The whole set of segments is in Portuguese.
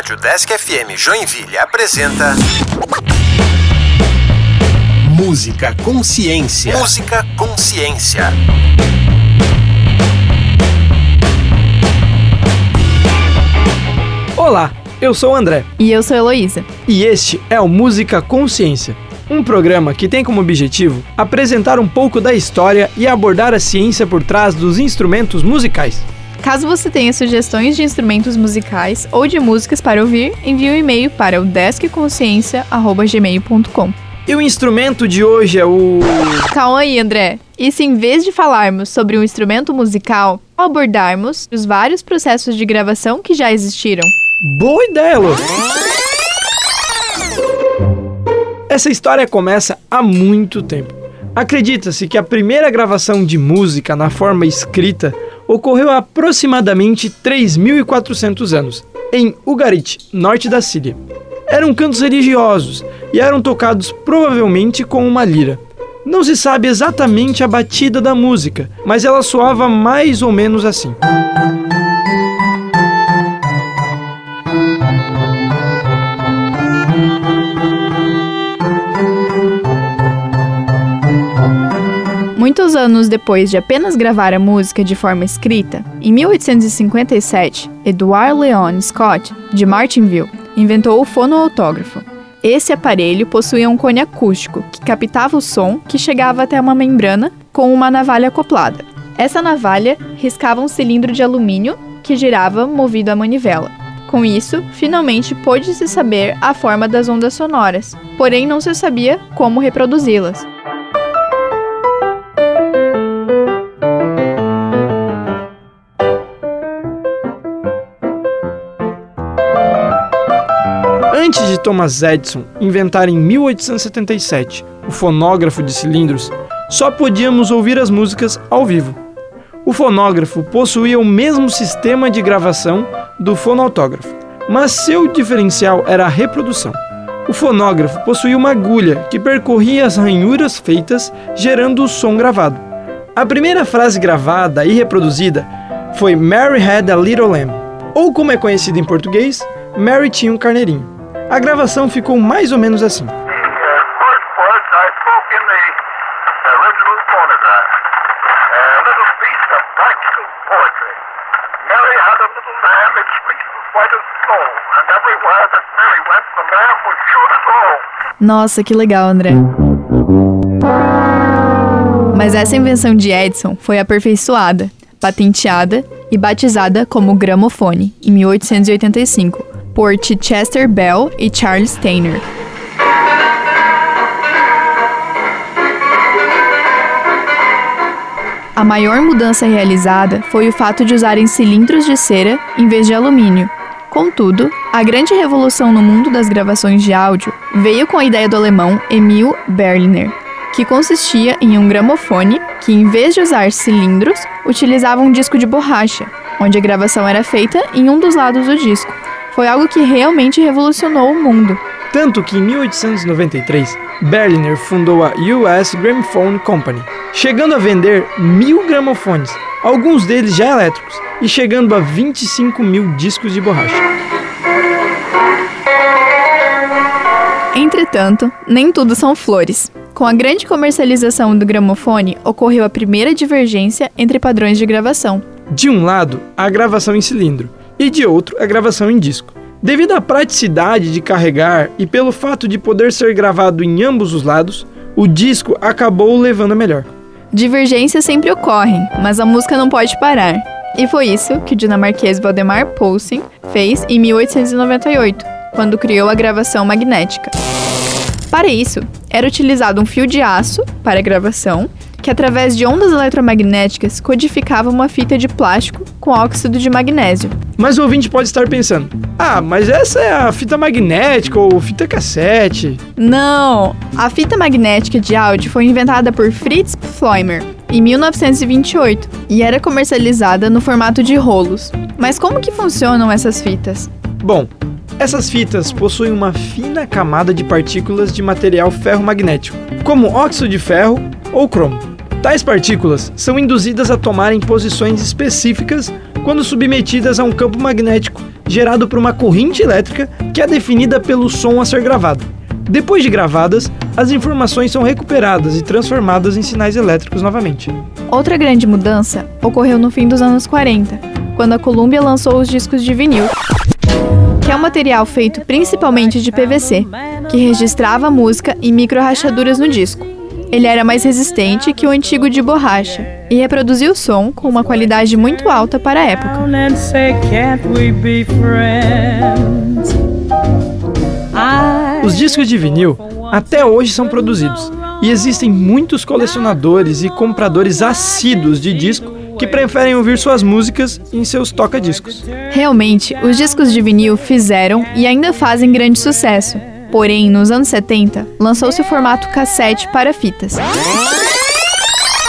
Rádio Desk FM Joinville apresenta. Música Consciência. Música Consciência. Olá, eu sou o André. E eu sou a Heloísa. E este é o Música Consciência, um programa que tem como objetivo apresentar um pouco da história e abordar a ciência por trás dos instrumentos musicais. Caso você tenha sugestões de instrumentos musicais ou de músicas para ouvir, envie um e-mail para o deskconsciência.gmail.com. E o instrumento de hoje é o. Calma aí, André. E se em vez de falarmos sobre um instrumento musical, abordarmos os vários processos de gravação que já existiram? Boa ideia, Lu! Essa história começa há muito tempo. Acredita-se que a primeira gravação de música na forma escrita ocorreu há aproximadamente 3.400 anos, em Ugarit, norte da Síria. Eram cantos religiosos e eram tocados provavelmente com uma lira. Não se sabe exatamente a batida da música, mas ela soava mais ou menos assim. Anos depois de apenas gravar a música de forma escrita, em 1857, Edward Leon Scott, de Martinville, inventou o fonoautógrafo. Esse aparelho possuía um cone acústico que captava o som que chegava até uma membrana com uma navalha acoplada. Essa navalha riscava um cilindro de alumínio que girava movido a manivela. Com isso, finalmente pôde-se saber a forma das ondas sonoras, porém não se sabia como reproduzi-las. Thomas Edison inventar em 1877 o fonógrafo de cilindros, só podíamos ouvir as músicas ao vivo. O fonógrafo possuía o mesmo sistema de gravação do fonautógrafo, mas seu diferencial era a reprodução. O fonógrafo possuía uma agulha que percorria as ranhuras feitas, gerando o som gravado. A primeira frase gravada e reproduzida foi Mary had a little lamb, ou como é conhecido em português, Mary tinha um carneirinho. A gravação ficou mais ou menos assim. Nossa, que legal, André. Mas essa invenção de Edison foi aperfeiçoada, patenteada e batizada como gramofone em 1885 por Chichester Bell e Charles Taylor. A maior mudança realizada foi o fato de usarem cilindros de cera em vez de alumínio. Contudo, a grande revolução no mundo das gravações de áudio veio com a ideia do alemão Emil Berliner, que consistia em um gramofone que, em vez de usar cilindros, utilizava um disco de borracha, onde a gravação era feita em um dos lados do disco foi algo que realmente revolucionou o mundo. Tanto que em 1893, Berliner fundou a US Gramophone Company, chegando a vender mil gramofones, alguns deles já elétricos, e chegando a 25 mil discos de borracha. Entretanto, nem tudo são flores. Com a grande comercialização do gramofone, ocorreu a primeira divergência entre padrões de gravação. De um lado, a gravação em cilindro, e de outro a gravação em disco. Devido à praticidade de carregar e pelo fato de poder ser gravado em ambos os lados, o disco acabou levando a melhor. Divergências sempre ocorrem, mas a música não pode parar. E foi isso que o dinamarquês Valdemar Poulsen fez em 1898, quando criou a gravação magnética. Para isso, era utilizado um fio de aço para a gravação que através de ondas eletromagnéticas codificava uma fita de plástico com óxido de magnésio. Mas o ouvinte pode estar pensando: ah, mas essa é a fita magnética ou fita cassete? Não! A fita magnética de áudio foi inventada por Fritz Pfleumer em 1928 e era comercializada no formato de rolos. Mas como que funcionam essas fitas? Bom, essas fitas possuem uma fina camada de partículas de material ferromagnético, como óxido de ferro ou cromo. Tais partículas são induzidas a tomarem posições específicas quando submetidas a um campo magnético gerado por uma corrente elétrica que é definida pelo som a ser gravado. Depois de gravadas, as informações são recuperadas e transformadas em sinais elétricos novamente. Outra grande mudança ocorreu no fim dos anos 40, quando a Columbia lançou os discos de vinil, que é um material feito principalmente de PVC, que registrava música em micro-rachaduras no disco. Ele era mais resistente que o antigo de borracha e reproduzia o som com uma qualidade muito alta para a época. Os discos de vinil até hoje são produzidos e existem muitos colecionadores e compradores assíduos de disco que preferem ouvir suas músicas em seus toca-discos. Realmente, os discos de vinil fizeram e ainda fazem grande sucesso. Porém, nos anos 70, lançou-se o formato cassete para fitas,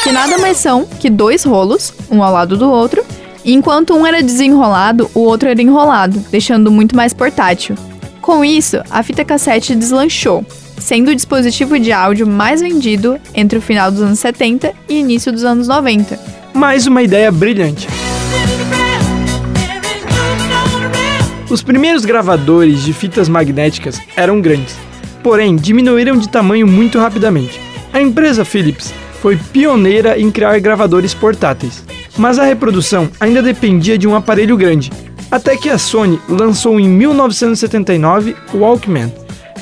que nada mais são que dois rolos, um ao lado do outro, e enquanto um era desenrolado, o outro era enrolado, deixando muito mais portátil. Com isso, a fita cassete deslanchou, sendo o dispositivo de áudio mais vendido entre o final dos anos 70 e início dos anos 90. Mais uma ideia brilhante. Os primeiros gravadores de fitas magnéticas eram grandes, porém diminuíram de tamanho muito rapidamente. A empresa Philips foi pioneira em criar gravadores portáteis, mas a reprodução ainda dependia de um aparelho grande, até que a Sony lançou em 1979 o Walkman,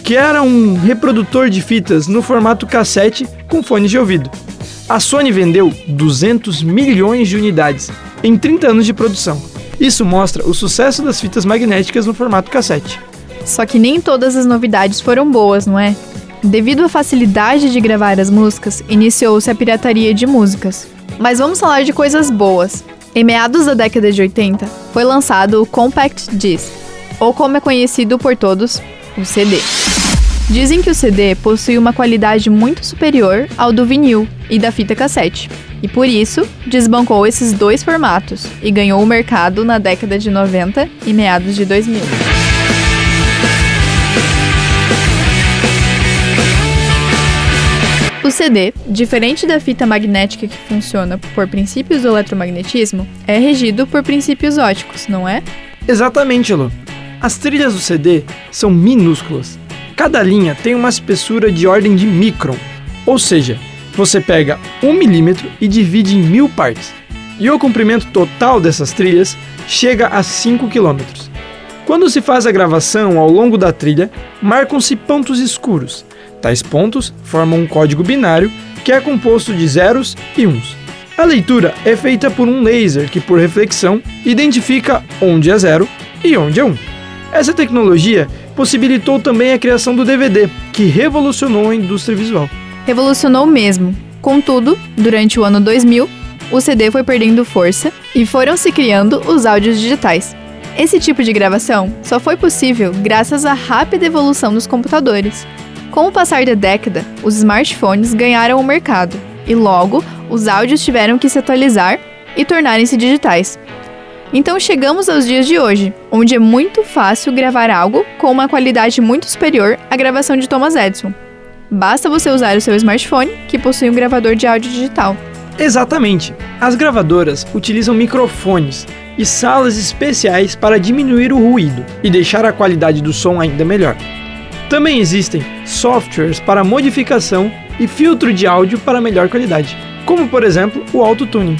que era um reprodutor de fitas no formato cassete com fones de ouvido. A Sony vendeu 200 milhões de unidades em 30 anos de produção. Isso mostra o sucesso das fitas magnéticas no formato cassete. Só que nem todas as novidades foram boas, não é? Devido à facilidade de gravar as músicas, iniciou-se a pirataria de músicas. Mas vamos falar de coisas boas. Em meados da década de 80, foi lançado o Compact Disc, ou como é conhecido por todos, o CD. Dizem que o CD possui uma qualidade muito superior ao do vinil e da fita cassete, e por isso desbancou esses dois formatos e ganhou o mercado na década de 90 e meados de 2000. O CD, diferente da fita magnética que funciona por princípios do eletromagnetismo, é regido por princípios óticos, não é? Exatamente, Lu. As trilhas do CD são minúsculas. Cada linha tem uma espessura de ordem de micron, ou seja, você pega um milímetro e divide em mil partes. E o comprimento total dessas trilhas chega a 5 quilômetros. Quando se faz a gravação ao longo da trilha, marcam-se pontos escuros. Tais pontos formam um código binário que é composto de zeros e uns. A leitura é feita por um laser que, por reflexão, identifica onde é zero e onde é um. Essa tecnologia possibilitou também a criação do DVD, que revolucionou a indústria visual. Revolucionou mesmo. Contudo, durante o ano 2000, o CD foi perdendo força e foram se criando os áudios digitais. Esse tipo de gravação só foi possível graças à rápida evolução dos computadores. Com o passar da década, os smartphones ganharam o mercado e logo os áudios tiveram que se atualizar e tornarem-se digitais. Então chegamos aos dias de hoje, onde é muito fácil gravar algo com uma qualidade muito superior à gravação de Thomas Edison. Basta você usar o seu smartphone, que possui um gravador de áudio digital. Exatamente. As gravadoras utilizam microfones e salas especiais para diminuir o ruído e deixar a qualidade do som ainda melhor. Também existem softwares para modificação e filtro de áudio para melhor qualidade, como por exemplo o autotuning.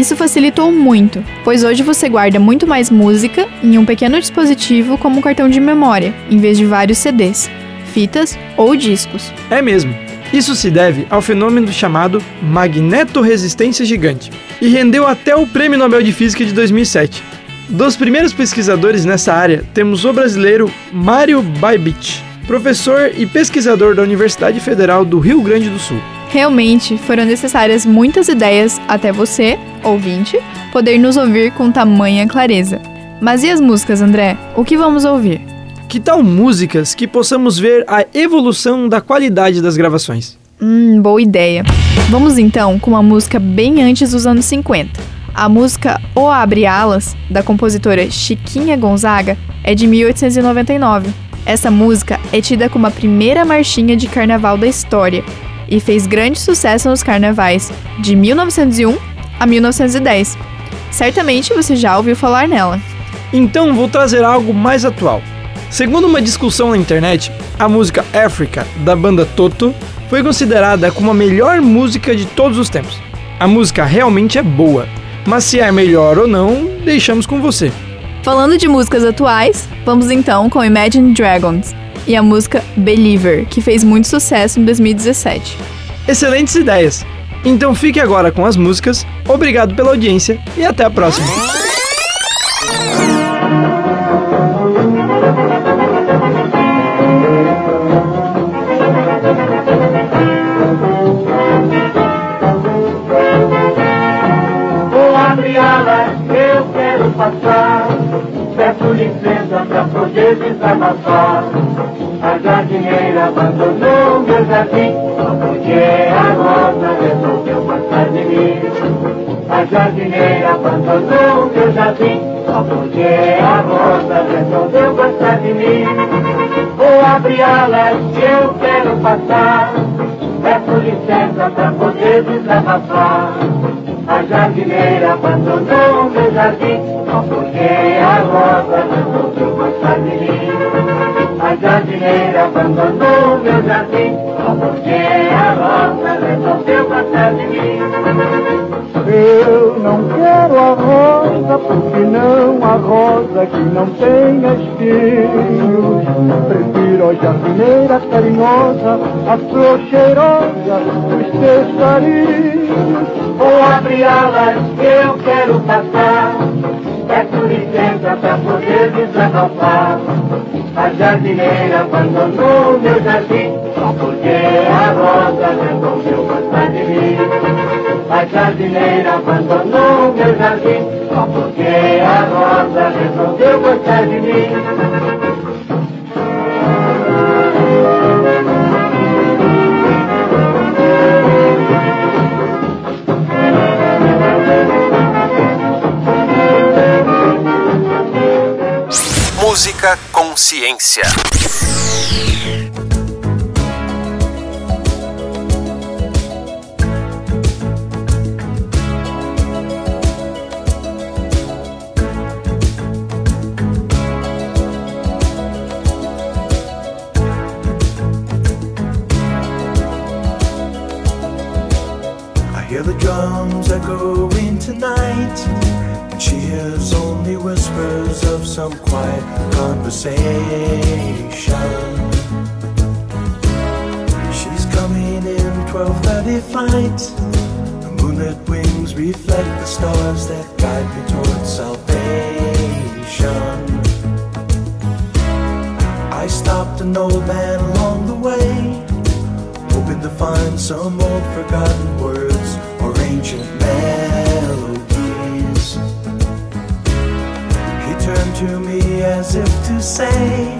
Isso facilitou muito, pois hoje você guarda muito mais música em um pequeno dispositivo como um cartão de memória, em vez de vários CDs, fitas ou discos. É mesmo. Isso se deve ao fenômeno chamado magnetorresistência gigante e rendeu até o Prêmio Nobel de Física de 2007. Dos primeiros pesquisadores nessa área, temos o brasileiro Mário Baibich, professor e pesquisador da Universidade Federal do Rio Grande do Sul. Realmente foram necessárias muitas ideias até você, ouvinte, poder nos ouvir com tamanha clareza. Mas e as músicas, André? O que vamos ouvir? Que tal músicas que possamos ver a evolução da qualidade das gravações? Hum, boa ideia. Vamos então com uma música bem antes dos anos 50. A música O Abre Alas, da compositora Chiquinha Gonzaga, é de 1899. Essa música é tida como a primeira marchinha de carnaval da história e fez grande sucesso nos carnavais de 1901 a 1910. Certamente você já ouviu falar nela. Então vou trazer algo mais atual. Segundo uma discussão na internet, a música Africa da banda Toto foi considerada como a melhor música de todos os tempos. A música realmente é boa, mas se é melhor ou não, deixamos com você. Falando de músicas atuais, vamos então com Imagine Dragons e a música Believer, que fez muito sucesso em 2017. Excelentes ideias! Então fique agora com as músicas, obrigado pela audiência e até a próxima! poder desabafar. Jardineira abandonou meu jardim, porque a rosa resolveu gostar de mim. Vou abrir alas que eu quero passar, peço licença pra poder desabafar. A jardineira abandonou meu jardim, porque a rosa resolveu gostar de mim. A jardineira abandonou meu jardim, porque a rosa resolveu gostar de mim. Eu não quero a rosa, porque não a rosa que não tem espinhos. Prefiro a jardineira carinhosa, a flor cheirosa dos teus carinhos. Vou abrir alas que eu quero passar. Peço licença pra poder desabafar. A jardineira abandonou meu jardim, porque a rosa resolveu gostar de mim. A jardineira abandonou meu jardim, só porque a rosa resolveu gostar de mim. Música Consciência. Some old forgotten words or ancient melodies. He turned to me as if to say,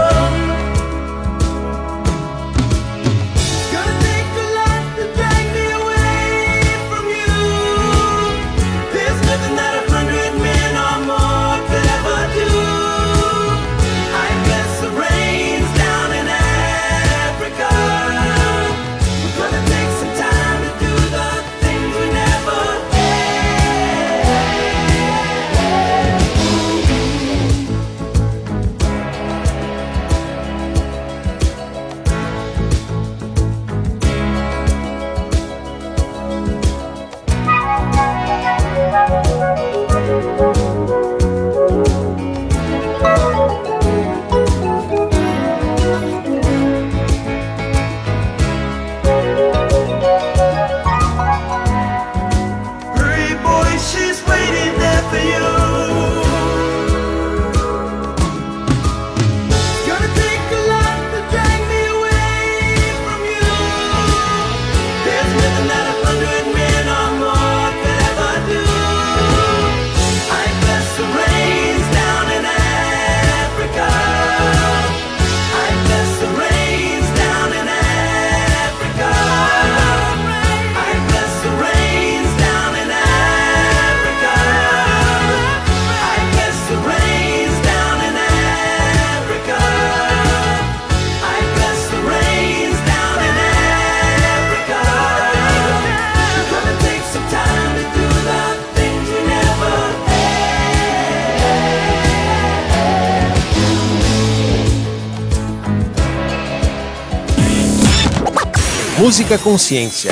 Música Consciência.